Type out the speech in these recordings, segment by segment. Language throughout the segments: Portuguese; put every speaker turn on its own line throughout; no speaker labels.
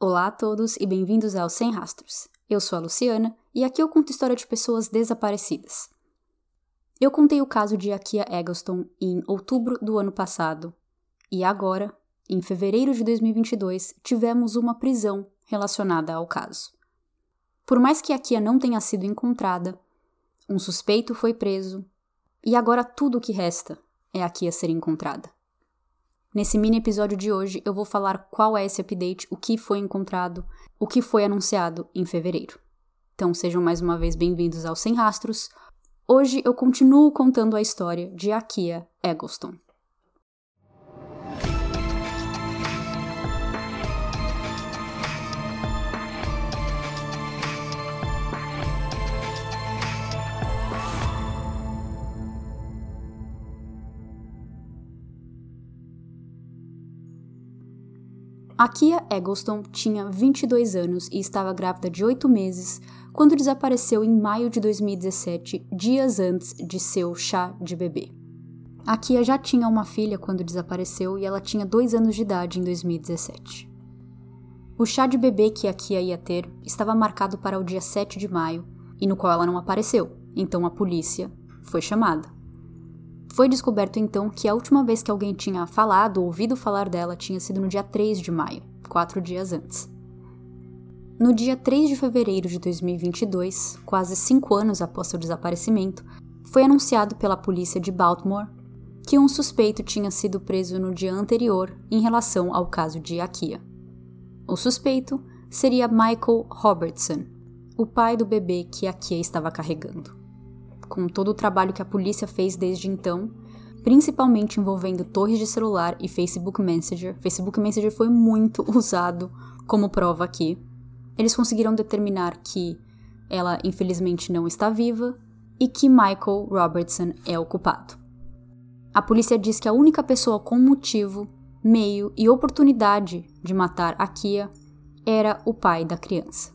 Olá a todos e bem-vindos ao Sem Rastros. Eu sou a Luciana e aqui eu conto história de pessoas desaparecidas. Eu contei o caso de Akia Eggleston em outubro do ano passado e agora, em fevereiro de 2022, tivemos uma prisão relacionada ao caso. Por mais que Akia não tenha sido encontrada, um suspeito foi preso e agora tudo o que resta é Akia ser encontrada. Nesse mini episódio de hoje, eu vou falar qual é esse update, o que foi encontrado, o que foi anunciado em fevereiro. Então sejam mais uma vez bem-vindos ao Sem Rastros. Hoje eu continuo contando a história de Akia Eggleston. A Kia Eggleston tinha 22 anos e estava grávida de 8 meses quando desapareceu em maio de 2017, dias antes de seu chá de bebê. A Kia já tinha uma filha quando desapareceu e ela tinha 2 anos de idade em 2017. O chá de bebê que a Kia ia ter estava marcado para o dia 7 de maio e no qual ela não apareceu, então a polícia foi chamada. Foi descoberto então que a última vez que alguém tinha falado ou ouvido falar dela tinha sido no dia 3 de maio, quatro dias antes. No dia 3 de fevereiro de 2022, quase cinco anos após seu desaparecimento, foi anunciado pela polícia de Baltimore que um suspeito tinha sido preso no dia anterior em relação ao caso de Akia. O suspeito seria Michael Robertson, o pai do bebê que Akia estava carregando com todo o trabalho que a polícia fez desde então, principalmente envolvendo torres de celular e Facebook Messenger. Facebook Messenger foi muito usado como prova aqui. Eles conseguiram determinar que ela infelizmente não está viva e que Michael Robertson é o culpado. A polícia diz que a única pessoa com motivo, meio e oportunidade de matar a Kia era o pai da criança.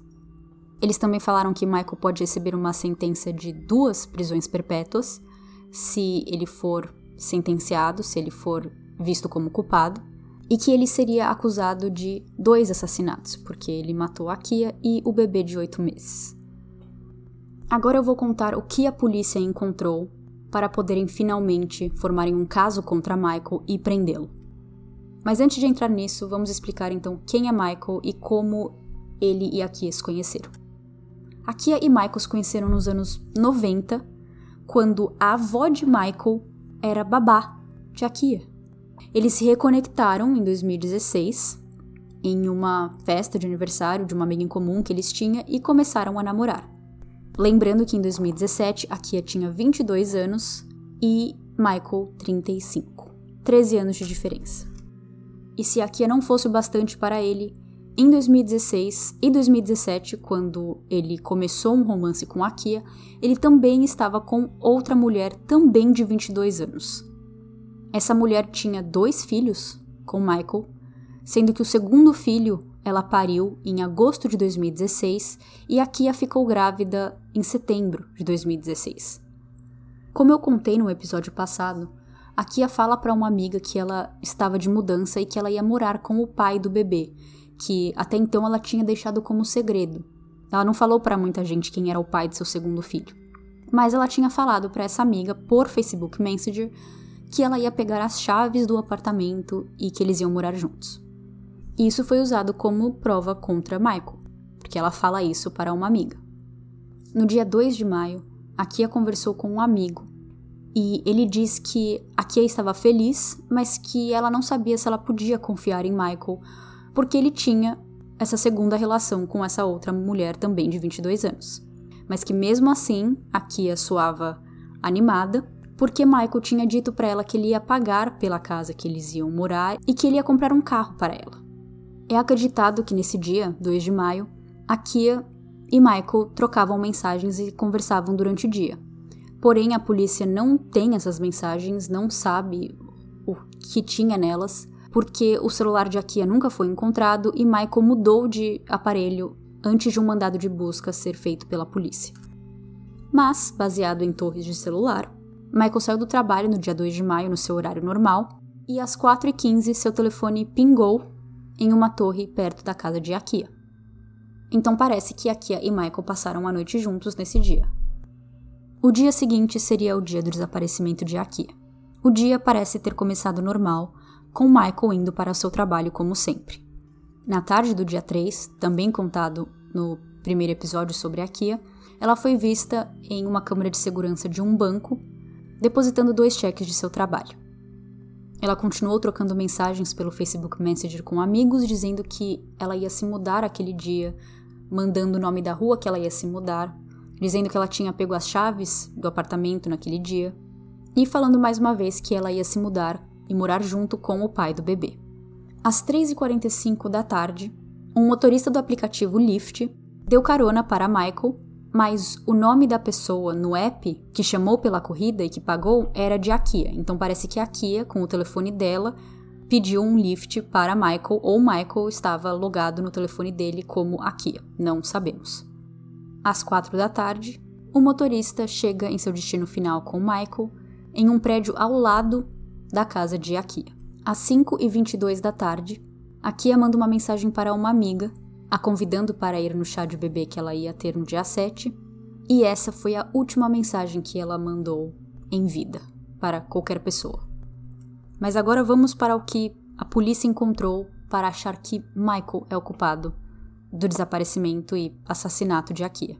Eles também falaram que Michael pode receber uma sentença de duas prisões perpétuas se ele for sentenciado, se ele for visto como culpado, e que ele seria acusado de dois assassinatos, porque ele matou a Kia e o bebê de oito meses. Agora eu vou contar o que a polícia encontrou para poderem finalmente formarem um caso contra Michael e prendê-lo. Mas antes de entrar nisso, vamos explicar então quem é Michael e como ele e a Kia se conheceram. A Kia e Michael se conheceram nos anos 90, quando a avó de Michael era babá de Akia. Eles se reconectaram em 2016 em uma festa de aniversário de uma amiga em comum que eles tinham e começaram a namorar. Lembrando que em 2017 a Kia tinha 22 anos e Michael 35. 13 anos de diferença. E se a Kia não fosse o bastante para ele, em 2016 e 2017, quando ele começou um romance com a Kia, ele também estava com outra mulher também de 22 anos. Essa mulher tinha dois filhos com Michael, sendo que o segundo filho ela pariu em agosto de 2016 e a Kia ficou grávida em setembro de 2016. Como eu contei no episódio passado, a Kia fala para uma amiga que ela estava de mudança e que ela ia morar com o pai do bebê, que até então ela tinha deixado como segredo. Ela não falou para muita gente quem era o pai de seu segundo filho. Mas ela tinha falado para essa amiga por Facebook Messenger que ela ia pegar as chaves do apartamento e que eles iam morar juntos. Isso foi usado como prova contra Michael, porque ela fala isso para uma amiga. No dia 2 de maio, a Kia conversou com um amigo e ele diz que a Kia estava feliz, mas que ela não sabia se ela podia confiar em Michael porque ele tinha essa segunda relação com essa outra mulher também de 22 anos. Mas que mesmo assim, a Kia soava animada, porque Michael tinha dito para ela que ele ia pagar pela casa que eles iam morar e que ele ia comprar um carro para ela. É acreditado que nesse dia, 2 de maio, a Kia e Michael trocavam mensagens e conversavam durante o dia. Porém, a polícia não tem essas mensagens, não sabe o que tinha nelas, porque o celular de Akia nunca foi encontrado e Michael mudou de aparelho antes de um mandado de busca ser feito pela polícia. Mas, baseado em torres de celular, Michael saiu do trabalho no dia 2 de maio no seu horário normal e às 4h15 seu telefone pingou em uma torre perto da casa de Akia. Então parece que Akia e Michael passaram a noite juntos nesse dia. O dia seguinte seria o dia do desaparecimento de Akia. O dia parece ter começado normal, com Michael indo para seu trabalho como sempre. Na tarde do dia 3, também contado no primeiro episódio sobre Akia, ela foi vista em uma câmara de segurança de um banco, depositando dois cheques de seu trabalho. Ela continuou trocando mensagens pelo Facebook Messenger com amigos, dizendo que ela ia se mudar aquele dia, mandando o nome da rua que ela ia se mudar, dizendo que ela tinha pego as chaves do apartamento naquele dia, e falando mais uma vez que ela ia se mudar e morar junto com o pai do bebê. Às 3h45 da tarde, um motorista do aplicativo Lyft deu carona para Michael mas o nome da pessoa no app que chamou pela corrida e que pagou era de Akia. Então parece que a Akia, com o telefone dela, pediu um lift para Michael ou Michael estava logado no telefone dele como Akia. Não sabemos. Às quatro da tarde, o motorista chega em seu destino final com Michael em um prédio ao lado da casa de Akia. Às 5 e 22 da tarde, Akia manda uma mensagem para uma amiga a convidando para ir no chá de bebê que ela ia ter no dia 7, e essa foi a última mensagem que ela mandou em vida para qualquer pessoa. Mas agora vamos para o que a polícia encontrou para achar que Michael é o culpado do desaparecimento e assassinato de Akia.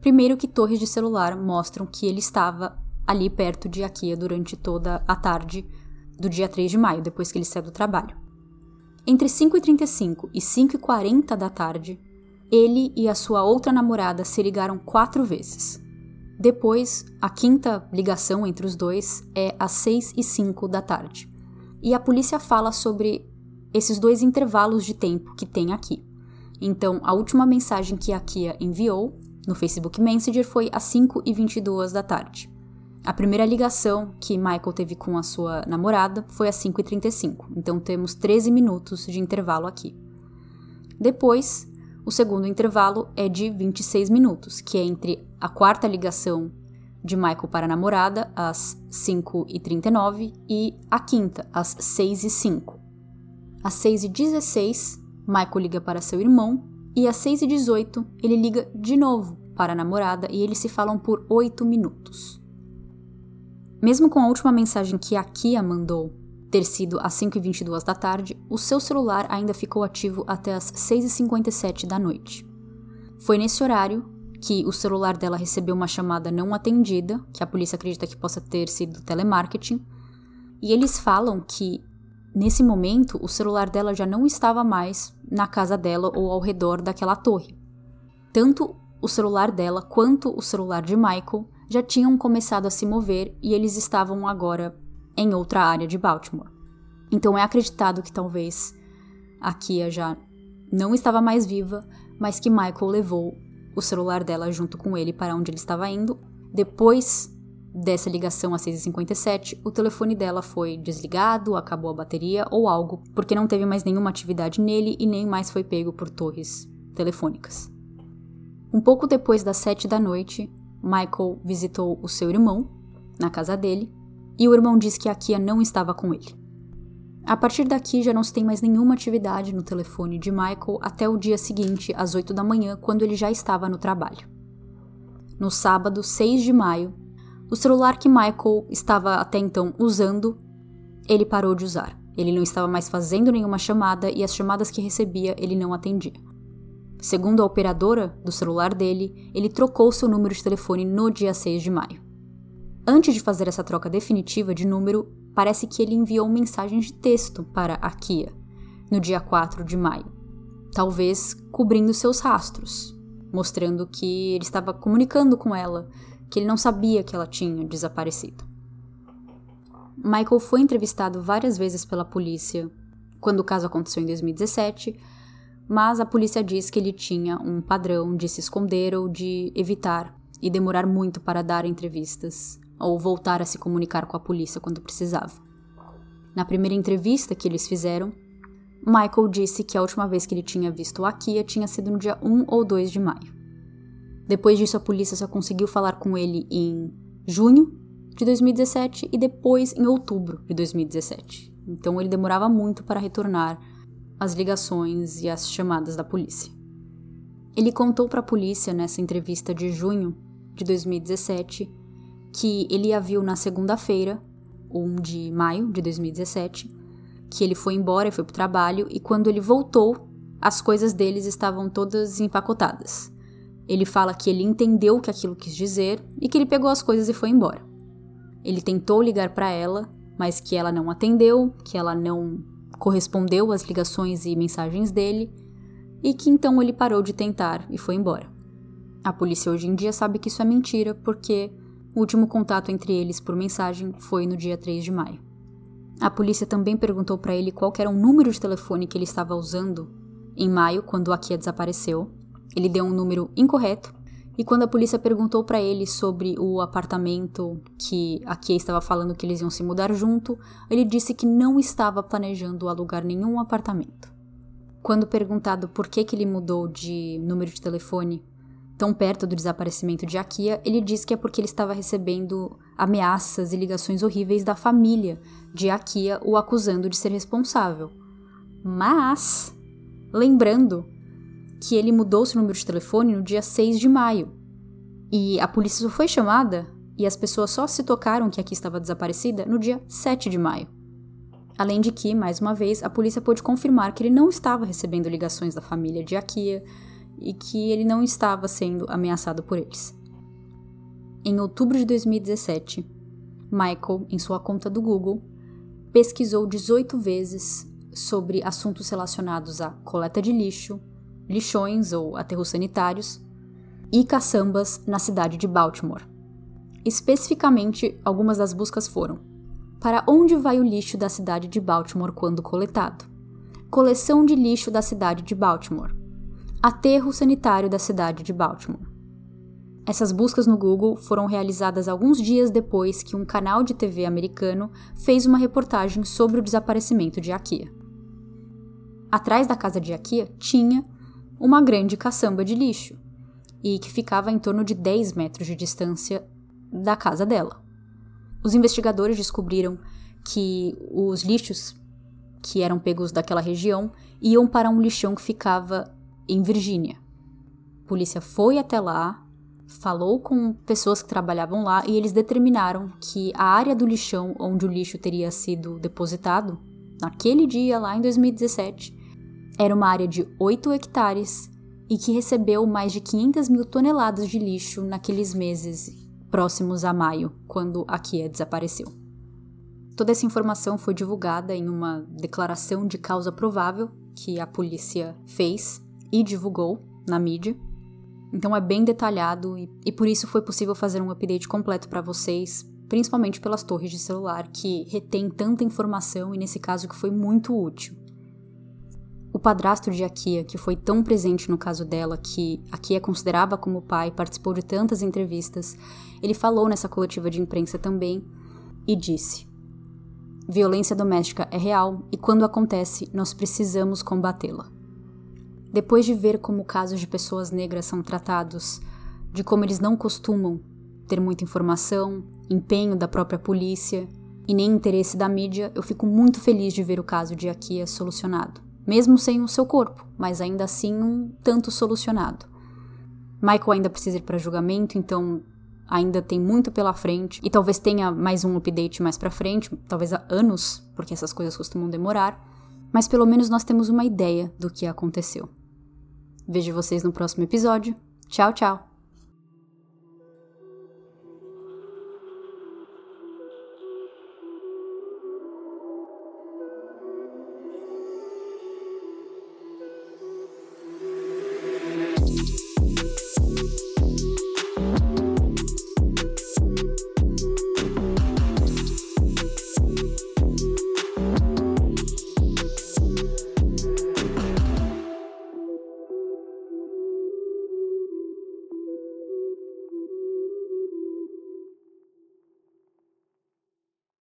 Primeiro que torres de celular mostram que ele estava ali perto de Akia durante toda a tarde do dia 3 de maio, depois que ele saiu do trabalho. Entre 5h35 e 5h40 da tarde, ele e a sua outra namorada se ligaram quatro vezes. Depois, a quinta ligação entre os dois é às 6 e 5 da tarde. E a polícia fala sobre esses dois intervalos de tempo que tem aqui. Então, a última mensagem que a Kia enviou no Facebook Messenger foi às 5 e 22 da tarde. A primeira ligação que Michael teve com a sua namorada foi às 5h35, então temos 13 minutos de intervalo aqui. Depois, o segundo intervalo é de 26 minutos, que é entre a quarta ligação de Michael para a namorada, às 5h39, e a quinta, às 6h05. Às 6h16, Michael liga para seu irmão, e às 6h18 ele liga de novo para a namorada e eles se falam por 8 minutos. Mesmo com a última mensagem que a Kia mandou ter sido às 5h22 da tarde, o seu celular ainda ficou ativo até às 6h57 da noite. Foi nesse horário que o celular dela recebeu uma chamada não atendida, que a polícia acredita que possa ter sido telemarketing, e eles falam que nesse momento o celular dela já não estava mais na casa dela ou ao redor daquela torre. Tanto o celular dela quanto o celular de Michael já tinham começado a se mover e eles estavam agora em outra área de Baltimore. Então é acreditado que talvez a Kia já não estava mais viva, mas que Michael levou o celular dela junto com ele para onde ele estava indo. Depois dessa ligação às 6h57, o telefone dela foi desligado, acabou a bateria ou algo, porque não teve mais nenhuma atividade nele e nem mais foi pego por torres telefônicas. Um pouco depois das 7 da noite, Michael visitou o seu irmão na casa dele e o irmão disse que a Kia não estava com ele. A partir daqui já não se tem mais nenhuma atividade no telefone de Michael até o dia seguinte, às 8 da manhã, quando ele já estava no trabalho. No sábado, 6 de maio, o celular que Michael estava até então usando, ele parou de usar. Ele não estava mais fazendo nenhuma chamada e as chamadas que recebia ele não atendia. Segundo a operadora do celular dele, ele trocou seu número de telefone no dia 6 de maio. Antes de fazer essa troca definitiva de número, parece que ele enviou mensagens de texto para a Kia no dia 4 de maio, talvez cobrindo seus rastros, mostrando que ele estava comunicando com ela, que ele não sabia que ela tinha desaparecido. Michael foi entrevistado várias vezes pela polícia quando o caso aconteceu em 2017 mas a polícia diz que ele tinha um padrão de se esconder ou de evitar e demorar muito para dar entrevistas ou voltar a se comunicar com a polícia quando precisava. Na primeira entrevista que eles fizeram, Michael disse que a última vez que ele tinha visto a Kia tinha sido no dia 1 ou 2 de maio. Depois disso, a polícia só conseguiu falar com ele em junho de 2017 e depois em outubro de 2017. Então ele demorava muito para retornar as ligações e as chamadas da polícia. Ele contou para a polícia nessa entrevista de junho de 2017 que ele a viu na segunda-feira, 1 de maio de 2017, que ele foi embora e foi pro trabalho e quando ele voltou, as coisas deles estavam todas empacotadas. Ele fala que ele entendeu o que aquilo quis dizer e que ele pegou as coisas e foi embora. Ele tentou ligar para ela, mas que ela não atendeu, que ela não correspondeu às ligações e mensagens dele, e que então ele parou de tentar e foi embora. A polícia hoje em dia sabe que isso é mentira porque o último contato entre eles por mensagem foi no dia 3 de maio. A polícia também perguntou para ele qual era o número de telefone que ele estava usando em maio, quando a Kia desapareceu. Ele deu um número incorreto e quando a polícia perguntou para ele sobre o apartamento que a Kia estava falando que eles iam se mudar junto, ele disse que não estava planejando alugar nenhum apartamento. Quando perguntado por que, que ele mudou de número de telefone tão perto do desaparecimento de Akia, ele disse que é porque ele estava recebendo ameaças e ligações horríveis da família de Akia o acusando de ser responsável. Mas, lembrando que ele mudou seu número de telefone no dia 6 de maio. E a polícia só foi chamada e as pessoas só se tocaram que aqui estava desaparecida no dia 7 de maio. Além de que, mais uma vez, a polícia pôde confirmar que ele não estava recebendo ligações da família de Akia e que ele não estava sendo ameaçado por eles. Em outubro de 2017, Michael, em sua conta do Google, pesquisou 18 vezes sobre assuntos relacionados à coleta de lixo, lixões ou aterros sanitários e caçambas na cidade de Baltimore. Especificamente, algumas das buscas foram: para onde vai o lixo da cidade de Baltimore quando coletado? Coleção de lixo da cidade de Baltimore. Aterro sanitário da cidade de Baltimore. Essas buscas no Google foram realizadas alguns dias depois que um canal de TV americano fez uma reportagem sobre o desaparecimento de Akia. Atrás da casa de Akia tinha uma grande caçamba de lixo, e que ficava em torno de 10 metros de distância da casa dela. Os investigadores descobriram que os lixos que eram pegos daquela região iam para um lixão que ficava em Virgínia. A polícia foi até lá, falou com pessoas que trabalhavam lá e eles determinaram que a área do lixão onde o lixo teria sido depositado, naquele dia lá em 2017, era uma área de 8 hectares e que recebeu mais de 500 mil toneladas de lixo naqueles meses próximos a maio, quando a Kia desapareceu. Toda essa informação foi divulgada em uma declaração de causa provável que a polícia fez e divulgou na mídia. Então é bem detalhado e, e por isso foi possível fazer um update completo para vocês, principalmente pelas torres de celular que retém tanta informação e nesse caso que foi muito útil. O padrasto de Akia, que foi tão presente no caso dela, que Akia considerava como pai, participou de tantas entrevistas, ele falou nessa coletiva de imprensa também e disse: Violência doméstica é real e quando acontece, nós precisamos combatê-la. Depois de ver como casos de pessoas negras são tratados, de como eles não costumam ter muita informação, empenho da própria polícia e nem interesse da mídia, eu fico muito feliz de ver o caso de Akia solucionado mesmo sem o seu corpo, mas ainda assim um tanto solucionado. Michael ainda precisa ir para julgamento, então ainda tem muito pela frente e talvez tenha mais um update mais para frente, talvez há anos, porque essas coisas costumam demorar, mas pelo menos nós temos uma ideia do que aconteceu. Vejo vocês no próximo episódio. Tchau, tchau.